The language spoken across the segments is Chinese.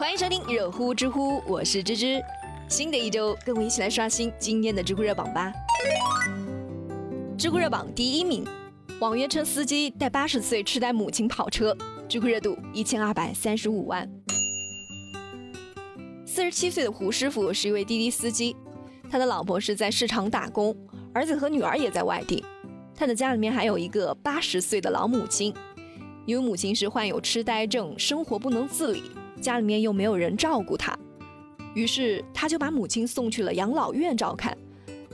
欢迎收听热乎知乎，我是芝芝。新的一周，跟我一起来刷新今天的知乎热榜吧。知乎热榜第一名，网约车司机带八十岁痴呆母亲跑车，知乎热度一千二百三十五万。四十七岁的胡师傅是一位滴滴司机，他的老婆是在市场打工，儿子和女儿也在外地。他的家里面还有一个八十岁的老母亲，因为母亲是患有痴呆症，生活不能自理，家里面又没有人照顾他，于是他就把母亲送去了养老院照看。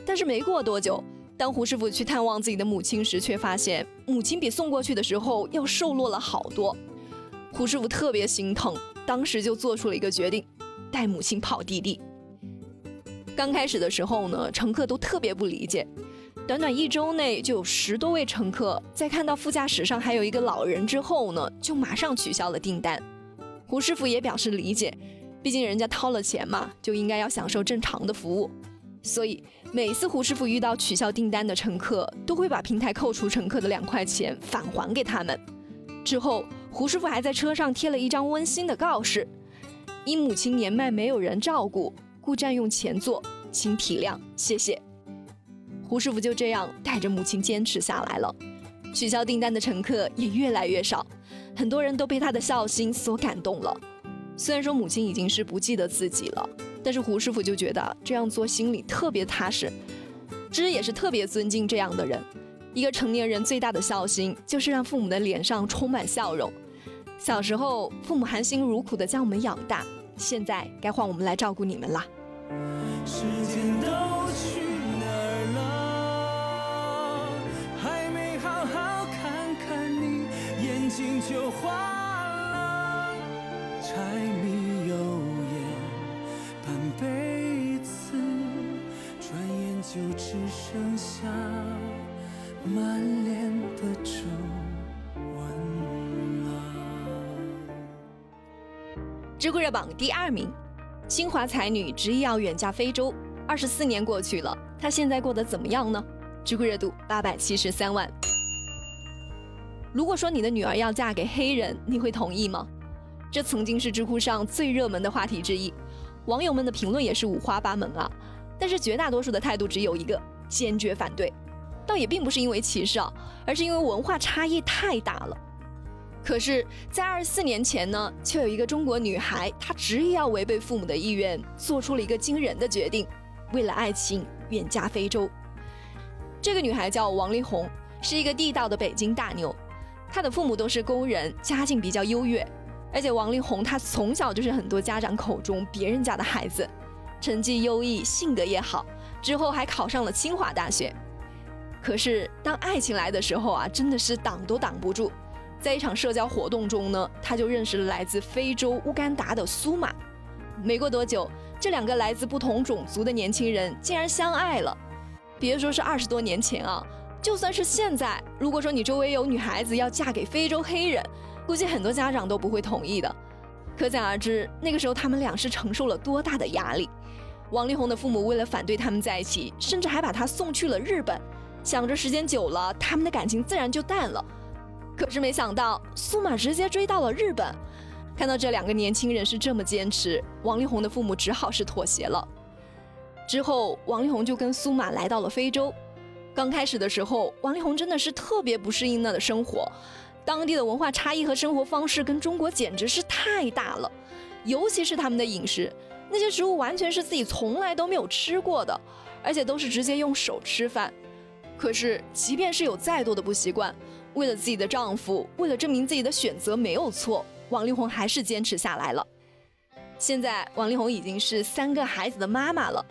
但是没过多久，当胡师傅去探望自己的母亲时，却发现母亲比送过去的时候要瘦落了好多。胡师傅特别心疼，当时就做出了一个决定。带母亲跑滴滴。刚开始的时候呢，乘客都特别不理解。短短一周内就有十多位乘客在看到副驾驶上还有一个老人之后呢，就马上取消了订单。胡师傅也表示理解，毕竟人家掏了钱嘛，就应该要享受正常的服务。所以每次胡师傅遇到取消订单的乘客，都会把平台扣除乘客的两块钱返还给他们。之后，胡师傅还在车上贴了一张温馨的告示。因母亲年迈，没有人照顾，故占用前座，请体谅，谢谢。胡师傅就这样带着母亲坚持下来了，取消订单的乘客也越来越少，很多人都被他的孝心所感动了。虽然说母亲已经是不记得自己了，但是胡师傅就觉得这样做心里特别踏实。芝也是特别尊敬这样的人。一个成年人最大的孝心，就是让父母的脸上充满笑容。小时候，父母含辛茹苦的将我们养大。现在该换我们来照顾你们啦。时间都就花了。柴米油盐半辈子，转眼就只剩下满脸的皱纹了。知乎热榜第二名，清华才女执意要远嫁非洲，二十四年过去了，她现在过得怎么样呢？知乎热度八百七十三万。如果说你的女儿要嫁给黑人，你会同意吗？这曾经是知乎上最热门的话题之一，网友们的评论也是五花八门啊。但是绝大多数的态度只有一个，坚决反对。倒也并不是因为歧视啊，而是因为文化差异太大了。可是，在二十四年前呢，却有一个中国女孩，她执意要违背父母的意愿，做出了一个惊人的决定，为了爱情远嫁非洲。这个女孩叫王力宏，是一个地道的北京大妞，他的父母都是工人，家境比较优越，而且王力宏他从小就是很多家长口中别人家的孩子，成绩优异，性格也好，之后还考上了清华大学。可是当爱情来的时候啊，真的是挡都挡不住。在一场社交活动中呢，他就认识了来自非洲乌干达的苏玛。没过多久，这两个来自不同种族的年轻人竟然相爱了。别说是二十多年前啊，就算是现在，如果说你周围有女孩子要嫁给非洲黑人，估计很多家长都不会同意的。可想而知，那个时候他们俩是承受了多大的压力。王力宏的父母为了反对他们在一起，甚至还把他送去了日本，想着时间久了，他们的感情自然就淡了。可是没想到，苏玛直接追到了日本。看到这两个年轻人是这么坚持，王力宏的父母只好是妥协了。之后，王力宏就跟苏玛来到了非洲。刚开始的时候，王力宏真的是特别不适应那的生活，当地的文化差异和生活方式跟中国简直是太大了，尤其是他们的饮食，那些食物完全是自己从来都没有吃过的，而且都是直接用手吃饭。可是，即便是有再多的不习惯，为了自己的丈夫，为了证明自己的选择没有错，王力宏还是坚持下来了。现在，王力宏已经是三个孩子的妈妈了，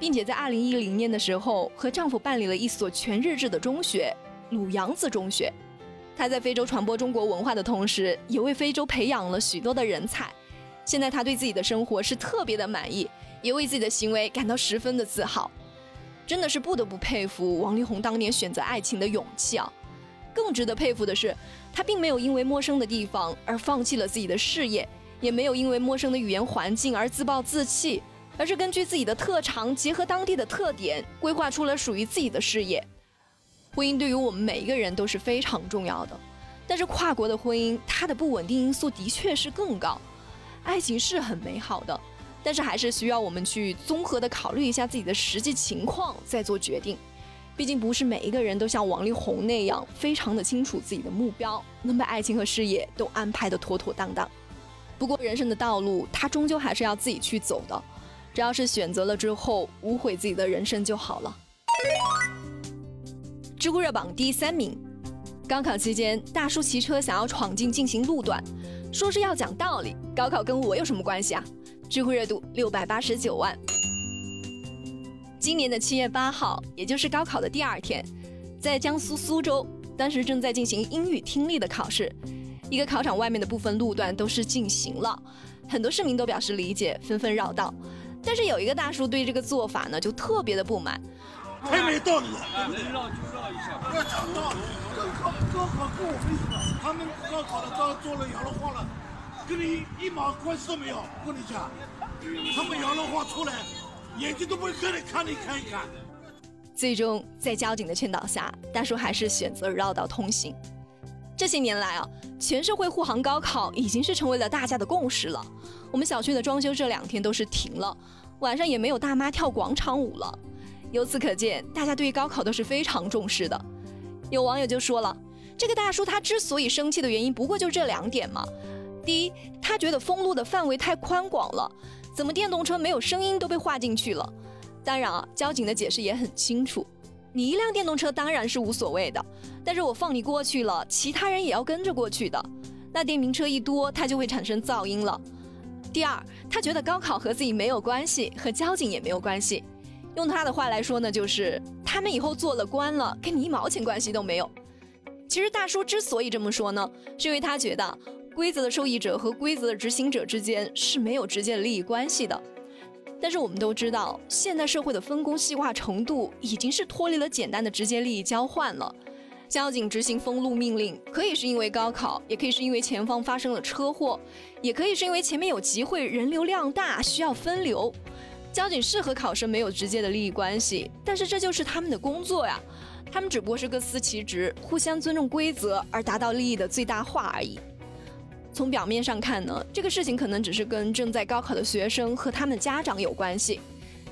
并且在二零一零年的时候和丈夫办理了一所全日制的中学——鲁扬子中学。她在非洲传播中国文化的同时，也为非洲培养了许多的人才。现在，她对自己的生活是特别的满意，也为自己的行为感到十分的自豪。真的是不得不佩服王力宏当年选择爱情的勇气啊！更值得佩服的是，他并没有因为陌生的地方而放弃了自己的事业，也没有因为陌生的语言环境而自暴自弃，而是根据自己的特长，结合当地的特点，规划出了属于自己的事业。婚姻对于我们每一个人都是非常重要的，但是跨国的婚姻，它的不稳定因素的确是更高。爱情是很美好的，但是还是需要我们去综合的考虑一下自己的实际情况再做决定。毕竟不是每一个人都像王力宏那样非常的清楚自己的目标，能把爱情和事业都安排的妥妥当当。不过人生的道路，他终究还是要自己去走的。只要是选择了之后无悔自己的人生就好了。知乎热榜第三名，高考期间大叔骑车想要闯进进行路段，说是要讲道理。高考跟我有什么关系啊？知乎热度六百八十九万。今年的七月八号，也就是高考的第二天，在江苏苏州，当时正在进行英语听力的考试，一个考场外面的部分路段都是禁行了，很多市民都表示理解，纷纷绕道。但是有一个大叔对这个做法呢，就特别的不满，太没道理了，能绕就绕一下，不要讲道理。高高考跟我没什么，他们高考的照做了摇了晃了，跟你一毛关系都没有。我跟你讲，他们摇了晃出来。眼睛都不会看你看你看一看。最终，在交警的劝导下，大叔还是选择绕道通行。这些年来啊，全社会护航高考已经是成为了大家的共识了。我们小区的装修这两天都是停了，晚上也没有大妈跳广场舞了。由此可见，大家对于高考都是非常重视的。有网友就说了，这个大叔他之所以生气的原因，不过就这两点嘛。第一，他觉得封路的范围太宽广了。怎么电动车没有声音都被划进去了？当然啊，交警的解释也很清楚，你一辆电动车当然是无所谓的，但是我放你过去了，其他人也要跟着过去的，那电瓶车一多，它就会产生噪音了。第二，他觉得高考和自己没有关系，和交警也没有关系，用他的话来说呢，就是他们以后做了官了，跟你一毛钱关系都没有。其实大叔之所以这么说呢，是因为他觉得。规则的受益者和规则的执行者之间是没有直接的利益关系的，但是我们都知道，现代社会的分工细化程度已经是脱离了简单的直接利益交换了。交警执行封路命令，可以是因为高考，也可以是因为前方发生了车祸，也可以是因为前面有集会，人流量大需要分流。交警是和考生没有直接的利益关系，但是这就是他们的工作呀，他们只不过是各司其职，互相尊重规则而达到利益的最大化而已。从表面上看呢，这个事情可能只是跟正在高考的学生和他们家长有关系，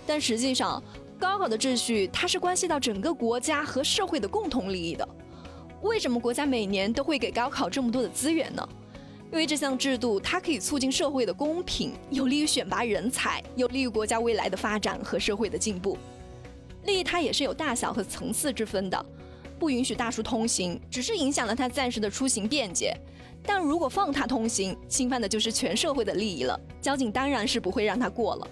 但实际上，高考的秩序它是关系到整个国家和社会的共同利益的。为什么国家每年都会给高考这么多的资源呢？因为这项制度它可以促进社会的公平，有利于选拔人才，有利于国家未来的发展和社会的进步。利益它也是有大小和层次之分的，不允许大叔通行，只是影响了他暂时的出行便捷。但如果放他通行，侵犯的就是全社会的利益了。交警当然是不会让他过了。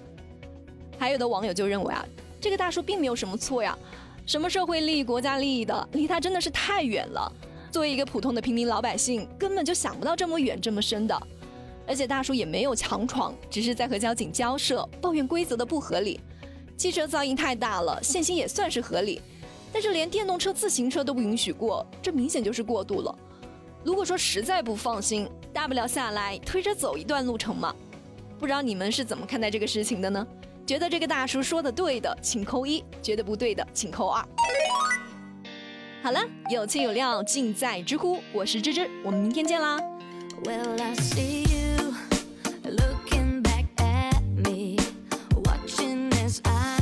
还有的网友就认为啊，这个大叔并没有什么错呀，什么社会利益、国家利益的，离他真的是太远了。作为一个普通的平民老百姓，根本就想不到这么远、这么深的。而且大叔也没有强闯，只是在和交警交涉，抱怨规则的不合理。汽车噪音太大了，限行也算是合理，但是连电动车、自行车都不允许过，这明显就是过度了。如果说实在不放心，大不了下来推着走一段路程嘛。不知道你们是怎么看待这个事情的呢？觉得这个大叔说的对的，请扣一；觉得不对的，请扣二。好了，有情有料尽在知乎，我是芝芝，我们明天见啦。Well, I see you looking back at me, watching I